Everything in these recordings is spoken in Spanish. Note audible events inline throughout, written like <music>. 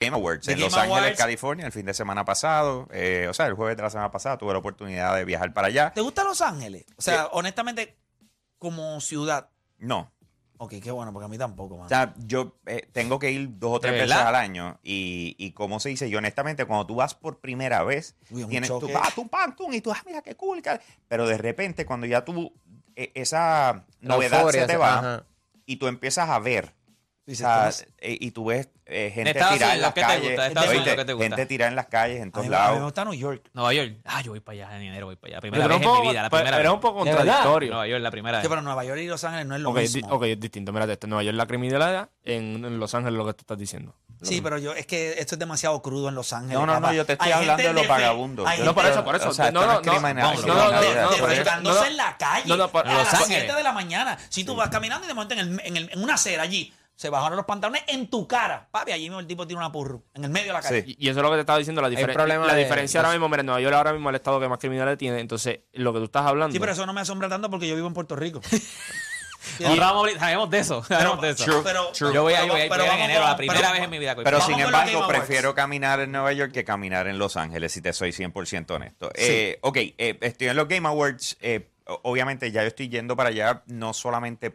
Game Awards The en Game Los Ángeles. California, el fin de semana pasado. eh, o sea, el jueves de la semana pasada tuve la oportunidad de viajar para allá. ¿Te gusta Los Ángeles? O sea, honestamente, como ciudad. No. Ok, qué bueno, porque a mí tampoco, man. O sea, yo eh, tengo que ir dos o tres ¿De veces verdad? al año. Y, y como se dice, yo honestamente, cuando tú vas por primera vez, Uy, tienes tú, choque. ah, tú, pam, tum, y tú, ah, mira qué cool. qué- Pero de repente, cuando ya tú, eh, esa La novedad euforia, se te va ajá. y tú empiezas a ver. O sea, eh, y tú ves eh, gente tirada en las calles. Gente tirada en las calles, en todos Ay, lados. Me gusta New York. Nueva York. Ah, yo voy para allá en enero, voy para allá. Primera pero vez poco, en mi vida. La pues, primera pero es un poco contradictorio. Nueva York, la primera vez. Pero Nueva York y Los Ángeles no es lo okay, mismo. Ok, es distinto. Mira, esto, Nueva York la criminalidad, en, en Los Ángeles lo que tú estás diciendo. Sí, pero yo, es que esto es demasiado crudo en Los Ángeles. No, no, no, yo te estoy hablando de los vagabundos. No, por eso, por eso. No, no, no, no, no, en la calle. A las 7 de la mañana. Si tú vas caminando y de momento en una acera allí, se bajaron los pantalones en tu cara. Papi, allí mismo el tipo tiene una purru en el medio de la calle. Sí. Y eso es lo que te estaba diciendo, la, diferen- problema la de- diferencia ahora mismo, mira, en Nueva York ahora mismo es el estado que más criminales tiene, entonces lo que tú estás hablando... Sí, pero eso no me asombra tanto porque yo vivo en Puerto Rico. <laughs> Nosotros vamos a- sabemos de eso. Sabemos de eso. True, pero- true. Yo voy a pero- voy a- pero voy a en vamos enero, con- la primera pero- vez en mi vida. Pero sin embargo, prefiero caminar en Nueva York que caminar en Los Ángeles, si te soy 100% honesto. Eh, ok, eh, estoy en los Game Awards. eh, obviamente ya yo estoy yendo para allá. No solamente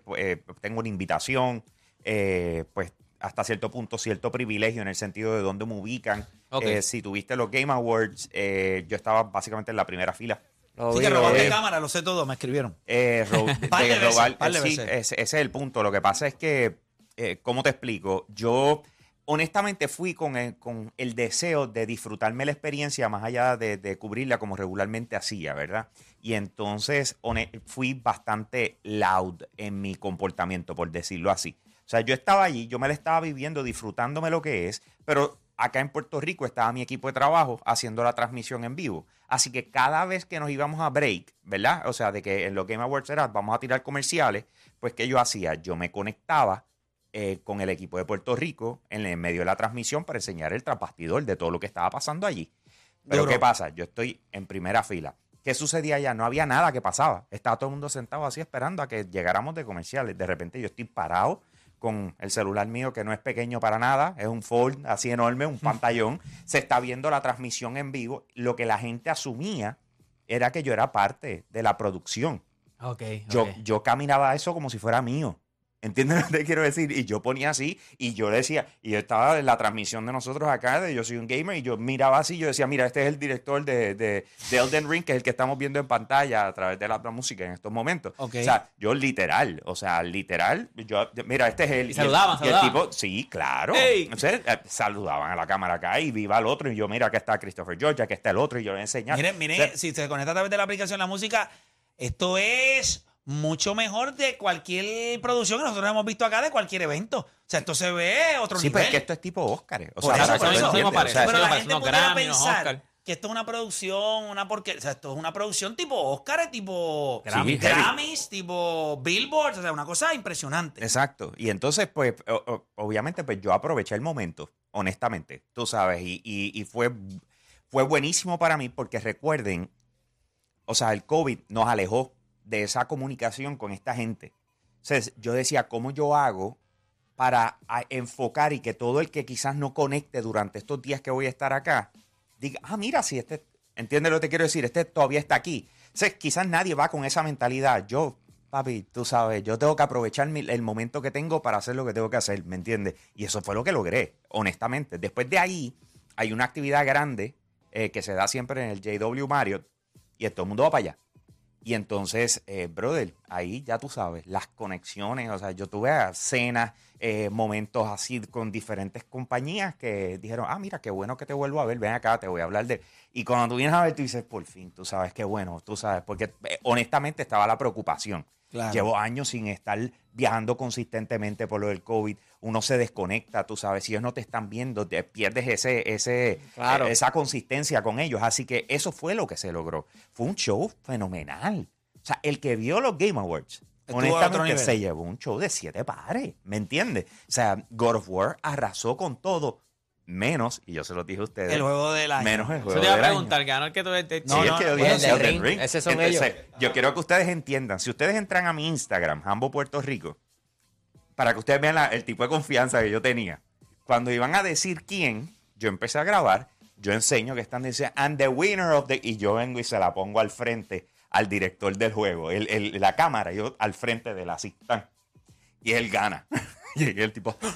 tengo una invitación, eh, pues hasta cierto punto cierto privilegio en el sentido de dónde me ubican. Eh, si tuviste los Game Awards, eh, yo estaba básicamente en la primera fila. Lo Sí, vi, que robaste cámara, lo sé todo, me escribieron. Eh, ro- <laughs> de de robar- sí, ese, ese es el punto. Lo que pasa es que, eh, ¿cómo te explico? Yo honestamente fui con el, con el deseo de disfrutarme la experiencia más allá de, de cubrirla como regularmente hacía, ¿verdad? Y entonces fui bastante loud en mi comportamiento, por decirlo así. O sea, yo estaba allí, yo me la estaba viviendo, disfrutándome lo que es, pero acá en Puerto Rico estaba mi equipo de trabajo haciendo la transmisión en vivo. Así que cada vez que nos íbamos a break, ¿verdad? O sea, de que en los Game Awards era, vamos a tirar comerciales, pues ¿qué yo hacía? Yo me conectaba eh, con el equipo de Puerto Rico en el medio de la transmisión para enseñar el trasbastidor de todo lo que estaba pasando allí. Pero Duro. ¿qué pasa? Yo estoy en primera fila. ¿Qué sucedía allá? No había nada que pasaba. Estaba todo el mundo sentado así esperando a que llegáramos de comerciales. De repente yo estoy parado con el celular mío que no es pequeño para nada, es un Fold así enorme, un pantallón. Se está viendo la transmisión en vivo. Lo que la gente asumía era que yo era parte de la producción. Ok, Yo, yo caminaba eso como si fuera mío. ¿Entiendes lo que quiero decir? Y yo ponía así y yo decía, y yo estaba en la transmisión de nosotros acá, de Yo Soy un Gamer, y yo miraba así, yo decía, mira, este es el director de, de, de Elden Ring, que es el que estamos viendo en pantalla a través de la, la música en estos momentos. Ok. O sea, yo literal, o sea, literal, yo, mira, este es. Y saludaban, el, y el saludaban. tipo, sí, claro. ¡Ey! Entonces, eh, saludaban a la cámara acá y viva el otro, y yo, mira, acá está Christopher George, aquí está el otro, y yo le enseñaba. Miren, miren, O sea, si se conecta a través de la aplicación la música, esto es mucho mejor de cualquier producción que nosotros hemos visto acá de cualquier evento. O sea, esto se ve otro Sí, nivel. pero es que esto es tipo Oscar. O Por sea, eso, eso. tú mismo entiendas, parece. o sea, pero sí, la gente unos pudiera pensar Oscar. que esto es una producción, una porque, o sea, esto es una producción tipo Oscar, tipo Grammy. Grammys, tipo Billboard, o sea, una cosa impresionante. Exacto. Y entonces, pues, o- o- obviamente, pues yo aproveché el momento, honestamente, tú sabes, y, y- y fue, fue buenísimo para mí porque recuerden, o sea, el COVID nos alejó de esa comunicación con esta gente. Entonces, yo decía, ¿cómo yo hago para a- enfocar y que todo el que quizás no conecte durante estos días que voy a estar acá, diga, ah, mira, si este, ¿entiendes lo que te quiero decir? Este todavía está aquí. Entonces, quizás nadie va con esa mentalidad. Yo, papi, tú sabes, yo tengo que aprovechar el momento que tengo para hacer lo que tengo que hacer, ¿me entiendes? Y eso fue lo que logré, honestamente. Después de ahí, hay una actividad grande eh, que se da siempre en el JW Marriott y todo el mundo va para allá. Y entonces, eh, brother, ahí ya tú sabes, las conexiones, o sea, yo tuve cenas, eh, momentos así con diferentes compañías que dijeron, ah, mira, qué bueno que te vuelvo a ver, ven acá, te voy a hablar de... Y cuando tú vienes a ver, tú dices, por fin, tú sabes, qué bueno, tú sabes, porque eh, honestamente estaba la preocupación. Claro. Llevo años sin estar viajando consistentemente por lo del COVID. Uno se desconecta, tú sabes. Si ellos no te están viendo, te pierdes ese, ese, Claro. esa consistencia con ellos. Así que eso fue lo que se logró. Fue un show fenomenal. O sea, el que vio los Game Awards, Estuvo honestamente, se llevó un show de siete pares. ¿Me entiendes? O sea, God of War arrasó con todo, menos, y yo se lo dije a ustedes, El juego del año. menos el juego te iba a del año. preguntar, ganó el que tú te- Sí, No, es no, que yo no, dije el Ring, Ring. ese son Entonces, ellos. Yo quiero que ustedes entiendan. Si ustedes entran a mi Instagram, Jambo Puerto Rico, para que ustedes vean la- el tipo de confianza que yo tenía. Cuando iban a decir quién, yo empecé a grabar, yo enseño que están diciendo, and the winner of the... Y yo vengo y se la pongo al frente al director del juego, el- el- la cámara, yo al frente de la asistente. Y él gana. <laughs> y el tipo... <gasps>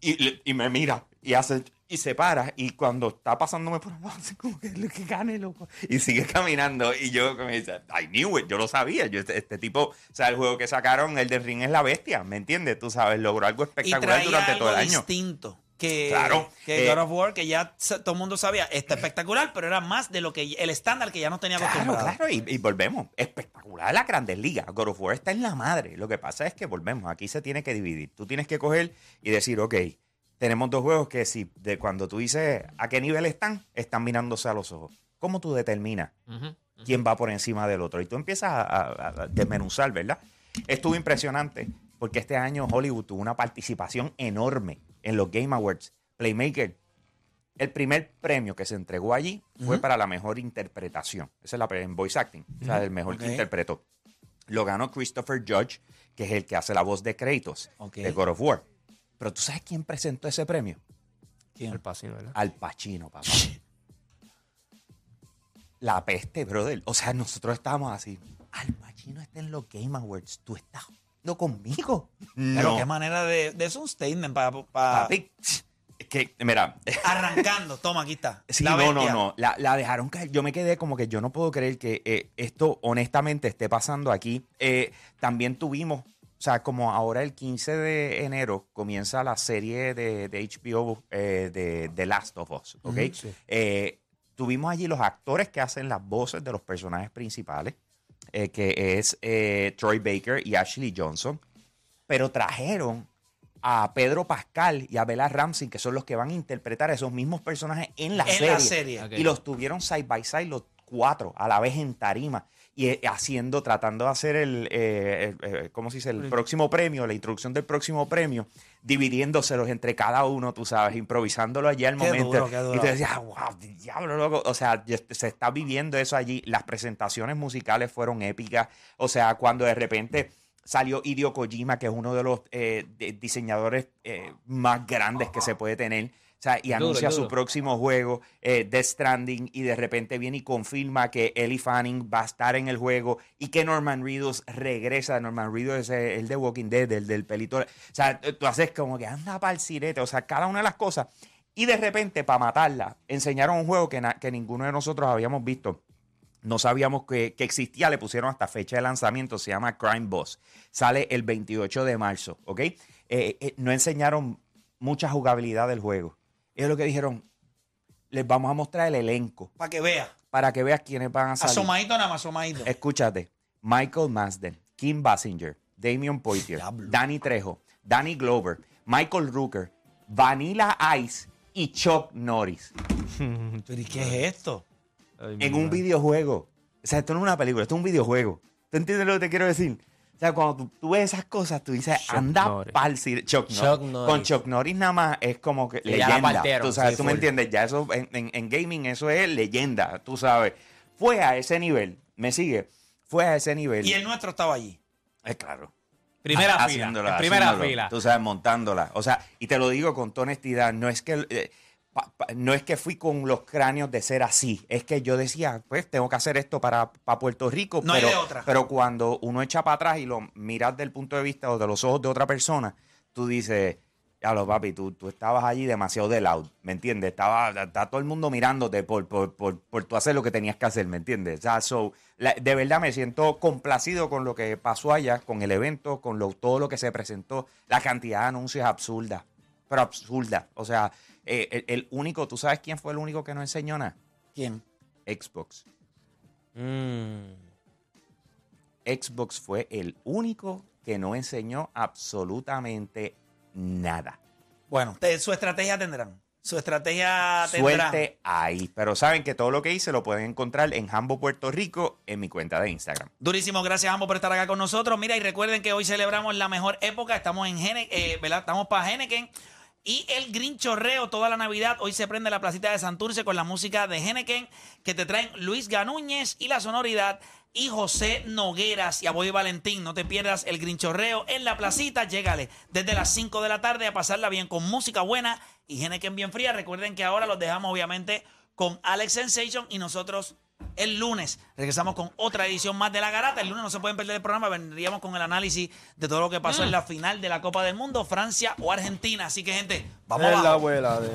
Y me mira y hace y se para y cuando está pasándome por al lado hace como que, que gane loco y sigue caminando y yo me dice I knew it yo lo sabía yo este, este tipo o sea el juego que sacaron el de ring es la bestia ¿me entiendes? tú sabes logró algo espectacular durante algo todo el año distinto que, Claro, que eh, God of War, que ya todo el mundo sabía, está espectacular, pero era más de lo que el estándar que ya no tenía Claro, claro, y, y volvemos. Espectacular la Grandes Ligas. God of War está en la madre. Lo que pasa es que volvemos. Aquí se tiene que dividir. Tú tienes que coger y decir, ok, tenemos dos juegos que si de cuando tú dices a qué nivel están, están mirándose a los ojos. ¿Cómo tú determinas Ujú. quién va por encima del otro? Y tú empiezas a, a- a desmenuzar, ¿verdad? Estuvo impresionante porque este año Hollywood tuvo una participación enorme en los Game Awards. Playmaker, el primer premio que se entregó allí fue para la mejor interpretación. Esa es la en voice acting, o sea, el mejor Ok. que interpretó. Lo ganó Christopher Judge, que es el que hace la voz de Kratos Ok. de God of War. Pero tú sabes quién presentó ese premio? ¿Quién? El pasino, ¿verdad? Al Pacino, papá. La peste, brother. O sea, nosotros estábamos así. Al Pacino está en los Game Awards. Tú estás jugando conmigo. Pero No, qué manera de, de eso un statement para papi. Es que, mira, arrancando. Toma, aquí está. Sí, La no, no, no. La, la dejaron caer. Yo me quedé como que yo no puedo creer que eh, esto honestamente esté pasando aquí. Eh, también tuvimos, sea, como ahora el 15 de enero comienza la serie de, de HBO eh, de The Last of Us, ¿ok? Eh, tuvimos allí los actores que hacen las voces de los personajes principales, eh, que es eh, Troy Baker y Ashley Johnson, pero trajeron a Pedro Pascal y a Bella Ramsey, que son los que van a interpretar a esos mismos personajes en la En serie. la serie. Y los tuvieron side by side los cuatro a la vez en tarima y eh, haciendo, tratando de hacer el, eh, eh, ¿cómo se dice? El próximo premio, la introducción del próximo premio, dividiéndoselos entre cada uno, tú sabes, improvisándolo allí al Qué momento. duro, qué duro. Y tú decías, wow, diablo, loco. O sea, se está viviendo eso allí. Las presentaciones musicales fueron épicas. O sea, cuando de repente salió Hideo Kojima, que es uno de los eh, de- diseñadores eh, más grandes que se puede tener. Sea, y Duro, anuncia su próximo juego, eh, Death Stranding, y de repente viene y confirma que Ellie Fanning va a estar en el juego y que Norman Reedus regresa. Norman Reedus es eh, el de Walking Dead, el del pelito. O sea, tú haces como que anda para el sirete. O sea, cada una de las cosas. Y de repente, para matarla, enseñaron un juego que, que ninguno de nosotros habíamos visto. No sabíamos que, que existía, le pusieron hasta fecha de lanzamiento, se llama Crime Boss. Sale el 28 de marzo, ¿ok? Eh, eh, no enseñaron mucha jugabilidad del juego. Ellos lo que dijeron, les vamos a mostrar el elenco Para que vea. para que veas quiénes van a salir. Asomadito nada más, asomadito. Escúchate, Michael Masden, Kim Basinger, Damian Poitier, Diablo. Danny Trejo, Danny Glover, Michael Rooker, Vanilla Ice y Chuck Norris Pero ¿y qué es esto? Ay, en un madre. videojuego. O sea, esto no es una película, esto es un videojuego. ¿Tú entiendes lo que te quiero decir? O sea, cuando tú, tú ves esas cosas, tú dices, Chuck anda pa'l Chuck, Norris. Chuck Norris. Con Chuck Norris nada más es como que leyenda. partieron, tú sabes, sí, tú me entiendes, ya eso en, en- en gaming eso es leyenda, tú sabes. Fue a ese nivel, me sigue, fue a ese nivel. Y el nuestro estaba allí. Es claro. Primera fila. Haciéndola, En primera fila. Tú sabes, montándola. O sea, y te lo digo con toda honestidad, no es que eh, pa- pa- no es que fui con los cráneos de ser así, es que yo decía, pues tengo que hacer esto para, para Puerto Rico, No hay pero, de otra. pero cuando uno echa para atrás y lo miras del punto de vista o de los ojos de otra persona, tú dices, ya lo papi, tú, tú estabas allí demasiado de loud, ¿me entiendes? Estaba, está todo el mundo mirándote por, por, por, por tú hacer lo que tenías que hacer, ¿me entiendes? O sea, so, la- de verdad me siento complacido con lo que pasó allá, con el evento, con lo, todo lo que se presentó, la cantidad de anuncios absurda, pero absurda. O sea, eh, el, el único, ¿tú sabes quién fue el único que no enseñó nada? ¿Quién? Xbox. Mm. Xbox fue el único que no enseñó absolutamente nada. Bueno, te- su estrategia tendrán. Su estrategia tendrá. Suerte ahí. Pero saben que todo lo que hice lo pueden encontrar en Hambo Puerto Rico en mi cuenta de Instagram. Durísimo, gracias ambos por estar acá con nosotros. Mira, y recuerden que hoy celebramos la mejor época. Estamos en Hene- eh, ¿verdad? Estamos para Henneken. Y el Grinchorreo toda la Navidad. Hoy se prende la placita de Santurce con la música de Henneken que te traen Luis Ganúñez y la sonoridad y José Nogueras y Aboy Valentín. No te pierdas el Grinchorreo en la placita. Llégale desde las 5 de la tarde a pasarla bien con música buena y Henneken bien fría. Recuerden que ahora los dejamos obviamente con Alex Sensation y nosotros el lunes regresamos con otra edición más de La Garata. El lunes no se pueden perder el programa. Vendríamos con el análisis de todo lo que pasó en la final de la Copa del Mundo, Francia o Argentina. Así que, gente, vamos Es la abuela de...